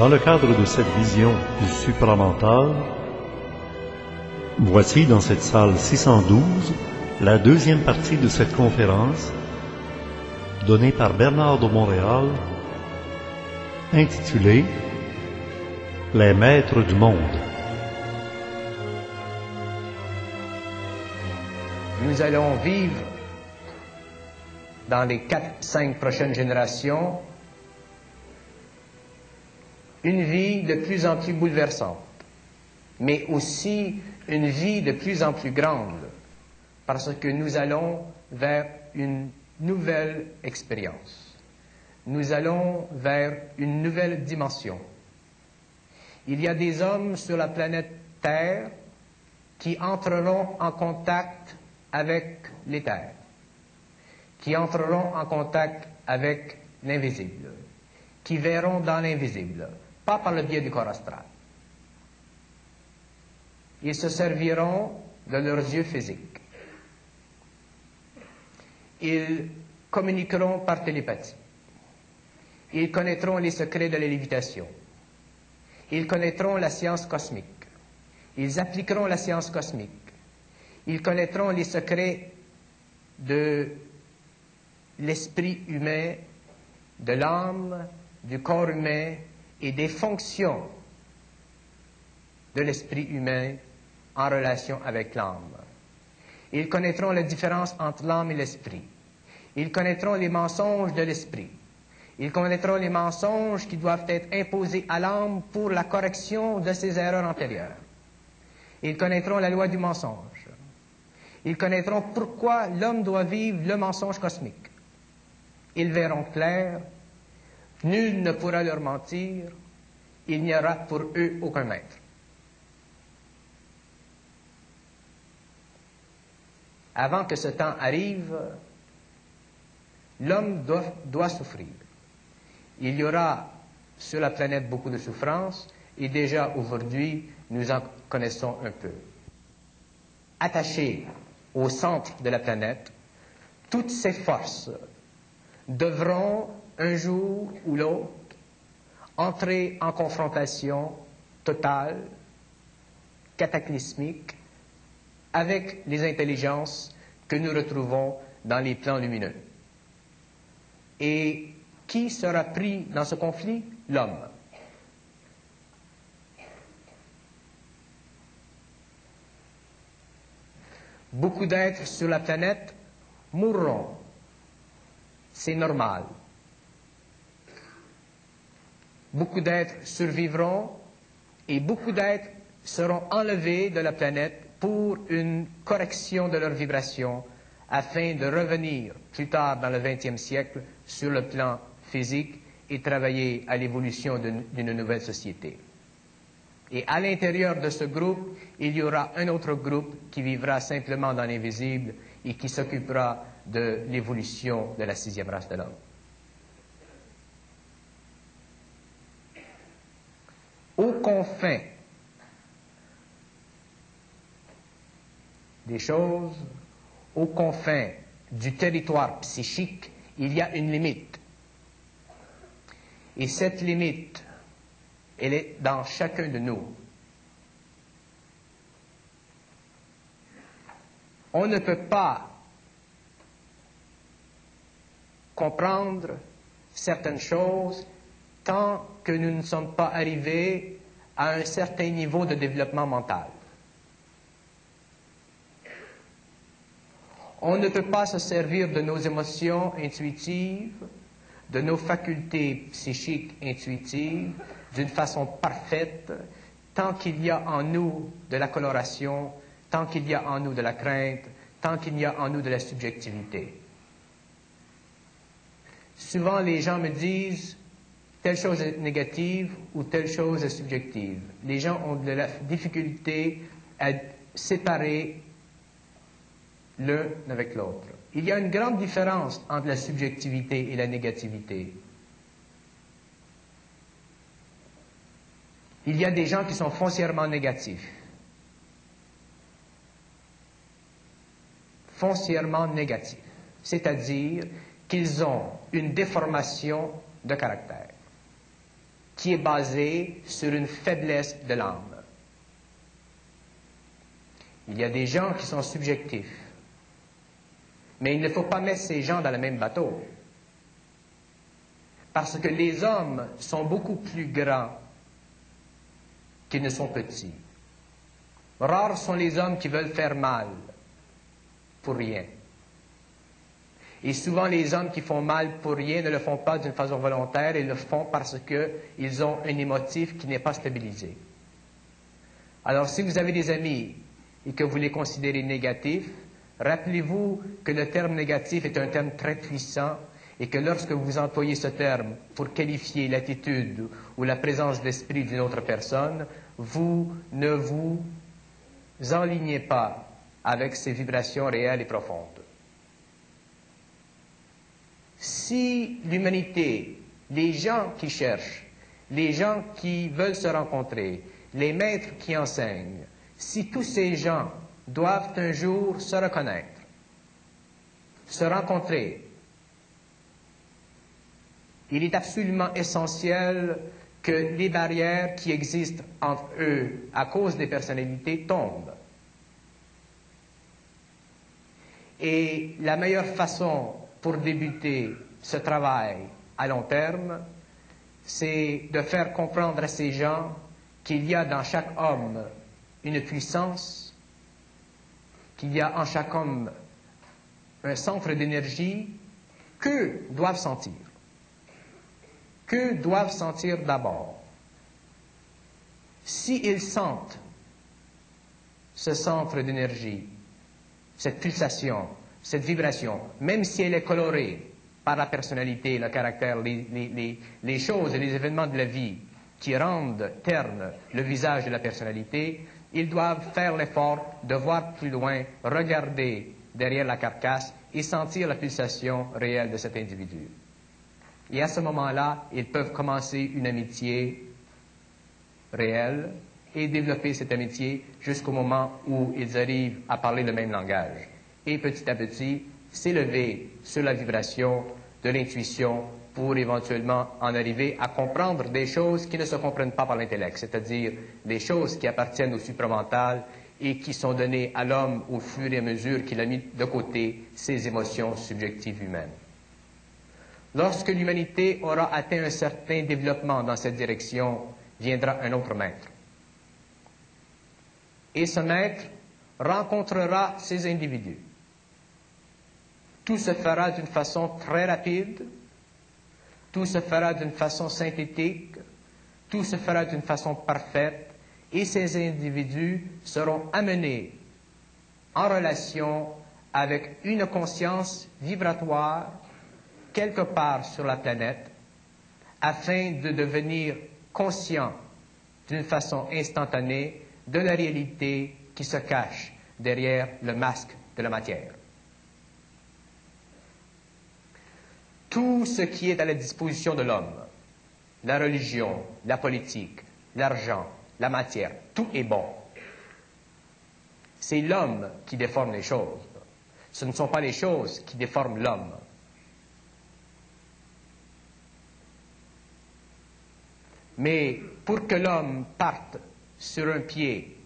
Dans le cadre de cette vision du supramental, voici dans cette salle 612 la deuxième partie de cette conférence donnée par Bernard de Montréal intitulée Les maîtres du monde. Nous allons vivre dans les quatre, cinq prochaines générations une vie de plus en plus bouleversante, mais aussi une vie de plus en plus grande, parce que nous allons vers une nouvelle expérience. Nous allons vers une nouvelle dimension. Il y a des hommes sur la planète Terre qui entreront en contact avec l'éther, qui entreront en contact avec l'invisible, qui verront dans l'invisible, pas par le biais du corps astral. Ils se serviront de leurs yeux physiques. Ils communiqueront par télépathie. Ils connaîtront les secrets de la lévitation. Ils connaîtront la science cosmique. Ils appliqueront la science cosmique. Ils connaîtront les secrets de l'esprit humain, de l'âme, du corps humain et des fonctions de l'esprit humain en relation avec l'âme. Ils connaîtront la différence entre l'âme et l'esprit. Ils connaîtront les mensonges de l'esprit. Ils connaîtront les mensonges qui doivent être imposés à l'âme pour la correction de ses erreurs antérieures. Ils connaîtront la loi du mensonge. Ils connaîtront pourquoi l'homme doit vivre le mensonge cosmique. Ils verront clair Nul ne pourra leur mentir, il n'y aura pour eux aucun maître. Avant que ce temps arrive, l'homme doit, souffrir. Il y aura sur la planète beaucoup de souffrances et déjà aujourd'hui, nous en connaissons un peu. Attachés au centre de la planète, toutes ces forces devront un jour ou l'autre, entrer en confrontation totale, cataclysmique, avec les intelligences que nous retrouvons dans les plans lumineux. Et qui sera pris dans ce conflit? L'homme. Beaucoup d'êtres sur la planète mourront. C'est normal. Beaucoup d'êtres survivront et beaucoup d'êtres seront enlevés de la planète pour une correction de leur vibration afin de revenir plus tard dans le XXe siècle sur le plan physique et travailler à l'évolution d'une nouvelle société. Et à l'intérieur de ce groupe, il y aura un autre groupe qui vivra simplement dans l'invisible et qui s'occupera de l'évolution de la sixième race de l'homme. Aux confins des choses, aux confins du territoire psychique, il y a une limite. Et cette limite, elle est dans chacun de nous. On ne peut pas comprendre certaines choses tant que nous ne sommes pas arrivés à un certain niveau de développement mental. On ne peut pas se servir de nos émotions intuitives, de nos facultés psychiques intuitives d'une façon parfaite tant qu'il y a en nous de la coloration, tant qu'il y a en nous de la crainte, tant qu'il y a en nous de la subjectivité. Souvent, les gens me disent, telle chose est négative ou telle chose est subjective. Les gens ont de la difficulté à séparer l'un avec l'autre. Il y a une grande différence entre la subjectivité et la négativité. Il y a des gens qui sont foncièrement négatifs. Foncièrement négatifs. C'est-à-dire qu'ils ont une déformation de caractère qui est basée sur une faiblesse de l'âme. Il y a des gens qui sont subjectifs, mais il ne faut pas mettre ces gens dans le même bateau, parce que les hommes sont beaucoup plus grands qu'ils ne sont petits. Rares sont les hommes qui veulent faire mal pour rien. Et souvent, les hommes qui font mal pour rien ne le font pas d'une façon volontaire, ils le font parce qu'ils ont un émotif qui n'est pas stabilisé. Alors, si vous avez des amis et que vous les considérez négatifs, rappelez-vous que le terme négatif est un terme très puissant et que lorsque vous employez ce terme pour qualifier l'attitude ou la présence d'esprit d'une autre personne, vous ne vous enlignez pas avec ses vibrations réelles et profondes. Si l'humanité, les gens qui cherchent, les gens qui veulent se rencontrer, les maîtres qui enseignent, si tous ces gens doivent un jour se reconnaître, se rencontrer, il est absolument essentiel que les barrières qui existent entre eux à cause des personnalités tombent. Et la meilleure façon pour débuter ce travail à long terme, c'est de faire comprendre à ces gens qu'il y a dans chaque homme une puissance, qu'il y a en chaque homme un centre d'énergie que doivent sentir. Que doivent sentir d'abord S'ils sentent ce centre d'énergie, cette pulsation, cette vibration, même si elle est colorée par la personnalité, le caractère, les, choses et les événements de la vie qui rendent terne le visage de la personnalité, ils doivent faire l'effort de voir plus loin, regarder derrière la carcasse et sentir la pulsation réelle de cet individu. Et à ce moment-là, ils peuvent commencer une amitié réelle et développer cette amitié jusqu'au moment où ils arrivent à parler le même langage. Et petit à petit, s'élever sur la vibration de l'intuition pour éventuellement en arriver à comprendre des choses qui ne se comprennent pas par l'intellect, c'est-à-dire des choses qui appartiennent au supramental et qui sont données à l'homme au fur et à mesure qu'il a mis de côté ses émotions subjectives humaines. Lorsque l'humanité aura atteint un certain développement dans cette direction, viendra un autre maître. Et ce maître rencontrera ces individus. Tout se fera d'une façon très rapide, tout se fera d'une façon synthétique, tout se fera d'une façon parfaite, et ces individus seront amenés en relation avec une conscience vibratoire quelque part sur la planète afin de devenir conscients d'une façon instantanée de la réalité qui se cache derrière le masque de la matière. Tout ce qui est à la disposition de l'homme, la religion, la politique, l'argent, la matière, tout est bon. C'est l'homme qui déforme les choses. Ce ne sont pas les choses qui déforment l'homme. Mais pour que l'homme parte sur un pied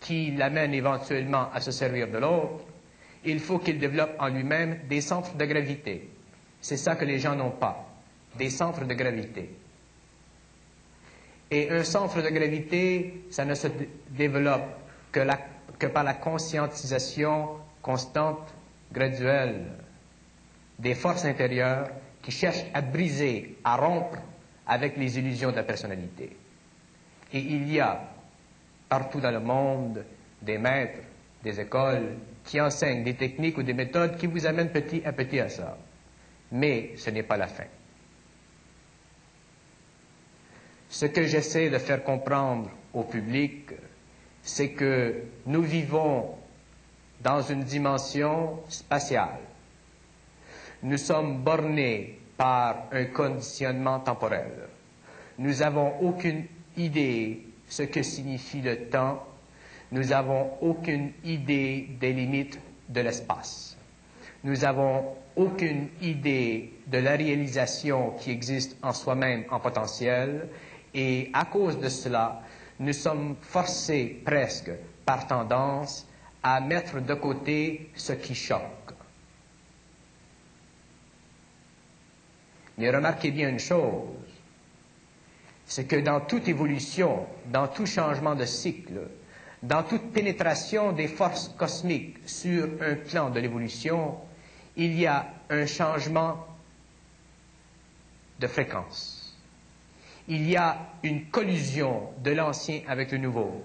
qui l'amène éventuellement à se servir de l'autre, il faut qu'il développe en lui-même des centres de gravité. C'est ça que les gens n'ont pas, des centres de gravité. Et un centre de gravité, ça ne se développe que, par la conscientisation constante, graduelle, des forces intérieures qui cherchent à briser, à rompre avec les illusions de la personnalité. Et il y a partout dans le monde des maîtres, des écoles qui enseignent des techniques ou des méthodes qui vous amènent petit à petit à ça. Mais ce n'est pas la fin. Ce que j'essaie de faire comprendre au public, c'est que nous vivons dans une dimension spatiale. Nous sommes bornés par un conditionnement temporel. Nous n'avons aucune idée ce que signifie le temps. Nous n'avons aucune idée des limites de l'espace. Nous n'avons aucune idée de la réalisation qui existe en soi-même en potentiel Et à cause de cela, nous sommes forcés presque par tendance à mettre de côté ce qui choque. Mais remarquez bien une chose, c'est que dans toute évolution, dans tout changement de cycle, dans toute pénétration des forces cosmiques sur un plan de l'évolution, il y a un changement de fréquence. Il y a une collusion de l'ancien avec le nouveau.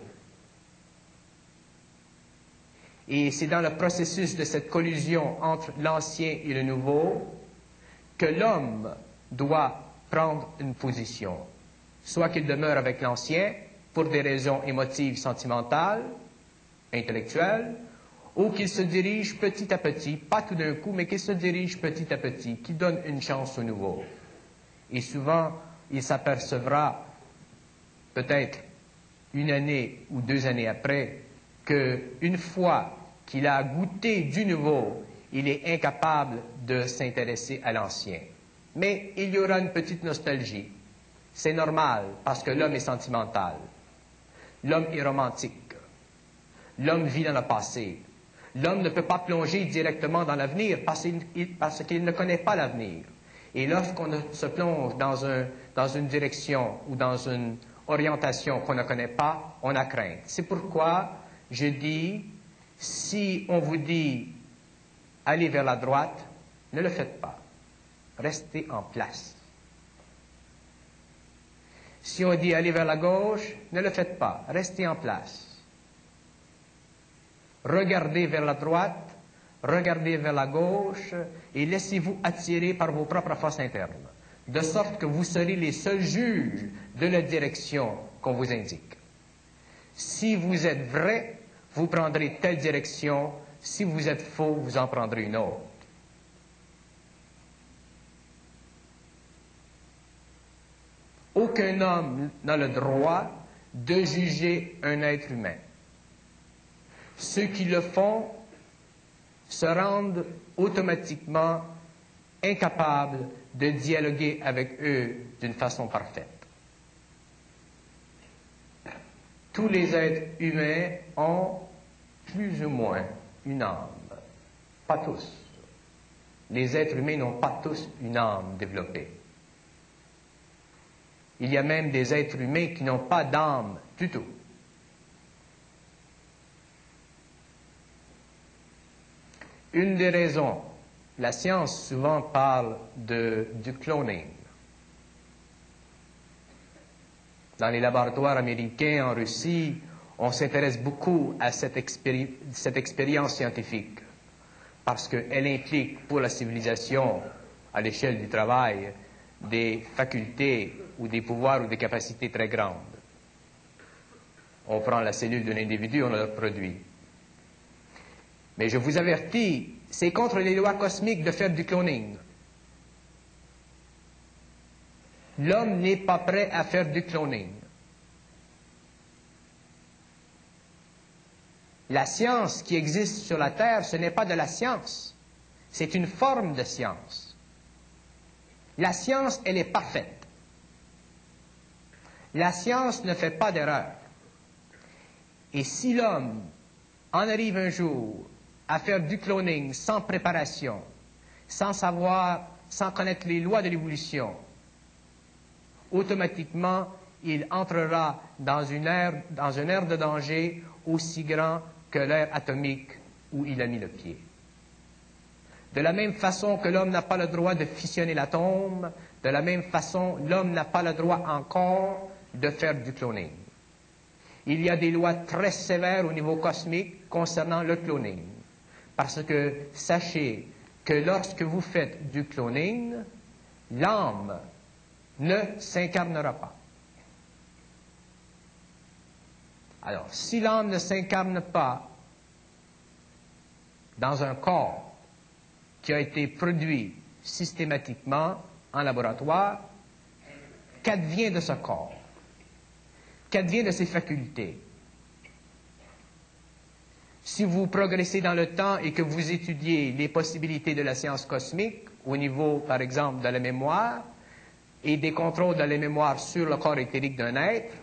Et c'est dans le processus de cette collusion entre l'ancien et le nouveau que l'homme doit prendre une position. Soit qu'il demeure avec l'ancien pour des raisons émotives, sentimentales, intellectuelles, ou qu'il se dirige petit à petit, pas tout d'un coup, mais qu'il se dirige petit à petit, qu'il donne une chance au nouveau. Et souvent, il s'apercevra, peut-être une année ou deux années après, qu'une fois qu'il a goûté du nouveau, il est incapable de s'intéresser à l'ancien. Mais il y aura une petite nostalgie. C'est normal, parce que l'homme est sentimental. L'homme est romantique. L'homme vit dans le passé. L'homme ne peut pas plonger directement dans l'avenir parce qu'il ne connaît pas l'avenir. Et lorsqu'on se plonge dans, dans une direction ou dans une orientation qu'on ne connaît pas, on a crainte. C'est pourquoi je dis, si on vous dit allez vers la droite, ne le faites pas. Restez en place. Si on dit allez vers la gauche, ne le faites pas. Restez en place. Regardez vers la droite, regardez vers la gauche et laissez-vous attirer par vos propres forces internes, de sorte que vous serez les seuls juges de la direction qu'on vous indique. Si vous êtes vrai, vous prendrez telle direction. Si vous êtes faux, vous en prendrez une autre. Aucun homme n'a le droit de juger un être humain. Ceux qui le font se rendent automatiquement incapables de dialoguer avec eux d'une façon parfaite. Tous les êtres humains ont plus ou moins une âme. Pas tous. Les êtres humains n'ont pas tous une âme développée. Il y a même des êtres humains qui n'ont pas d'âme du tout. Une des raisons, la science souvent parle de, du cloning. Dans les laboratoires américains, en Russie, on s'intéresse beaucoup à cette, cette expérience scientifique parce qu'elle implique pour la civilisation, à l'échelle du travail, des facultés ou des pouvoirs ou des capacités très grandes. On prend la cellule d'un individu, on le reproduit. Mais je vous avertis, c'est contre les lois cosmiques de faire du cloning. L'homme n'est pas prêt à faire du cloning. La science qui existe sur la Terre, ce n'est pas de la science, c'est une forme de science. La science, elle est parfaite. La science ne fait pas d'erreur. Et si l'homme en arrive un jour à faire du cloning sans préparation, sans savoir, sans connaître les lois de l'évolution, automatiquement, il entrera dans une ère, dans une ère de danger aussi grand que l'ère atomique où il a mis le pied. De la même façon que l'homme n'a pas le droit de fissionner l'atome, de la même façon, l'homme n'a pas le droit encore de faire du cloning. Il y a des lois très sévères au niveau cosmique concernant le cloning. Parce que sachez que lorsque vous faites du cloning, l'âme ne s'incarnera pas. Alors, si l'âme ne s'incarne pas dans un corps qui a été produit systématiquement en laboratoire, qu'advient de ce corps? Qu'advient de ses facultés? Si vous progressez dans le temps et que vous étudiez les possibilités de la science cosmique, au niveau, par exemple, de la mémoire, et des contrôles de la mémoire sur le corps éthérique d'un être,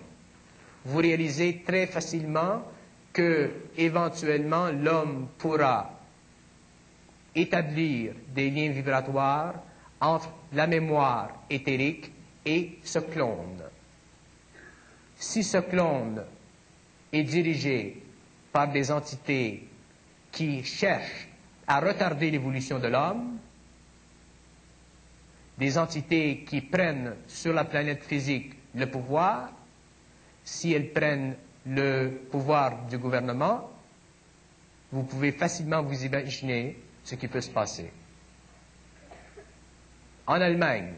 vous réalisez très facilement que, éventuellement, l'homme pourra établir des liens vibratoires entre la mémoire éthérique et ce clone. Si ce clone est dirigé par des entités qui cherchent à retarder l'évolution de l'homme, des entités qui prennent sur la planète physique le pouvoir, si elles prennent le pouvoir du gouvernement, vous pouvez facilement vous imaginer ce qui peut se passer. En Allemagne,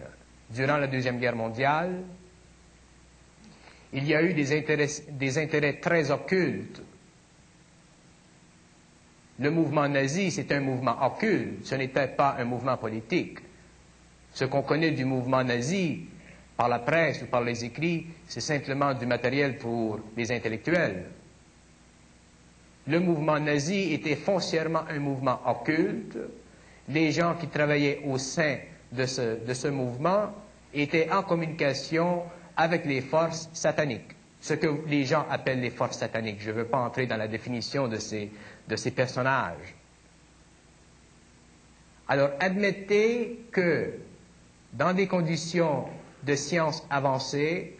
durant la Deuxième Guerre mondiale, il y a eu des intérêts, très occultes. Le mouvement nazi, c'est un mouvement occulte, ce n'était pas un mouvement politique. Ce qu'on connaît du mouvement nazi par la presse ou par les écrits, c'est simplement du matériel pour les intellectuels. Le mouvement nazi était foncièrement un mouvement occulte. Les gens qui travaillaient au sein de ce, de ce mouvement étaient en communication avec les forces sataniques, ce que les gens appellent les forces sataniques. Je ne veux pas entrer dans la définition de ces, de ces personnages. Alors, admettez que dans des conditions de science avancée,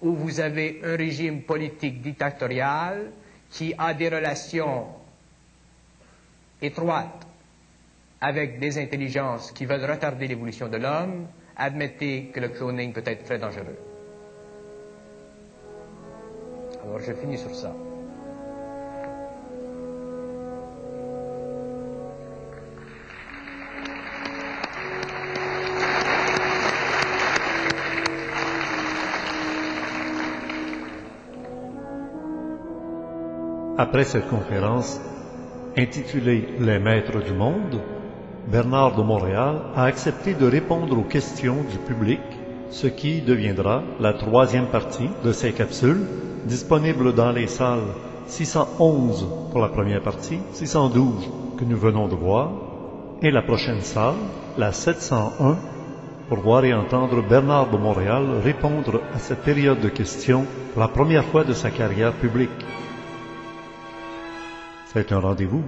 où vous avez un régime politique dictatorial qui a des relations étroites avec des intelligences qui veulent retarder l'évolution de l'homme, admettez que le cloning peut être très dangereux. Alors je finis sur ça. Après cette conférence, intitulée Les Maîtres du Monde, Bernard de Montréal a accepté de répondre aux questions du public, ce qui deviendra la troisième partie de ces capsules, disponible dans les salles 611 pour la première partie, 612 que nous venons de voir, et la prochaine salle, la 701, pour voir et entendre Bernard de Montréal répondre à cette période de questions pour la première fois de sa carrière publique. C'est un rendez-vous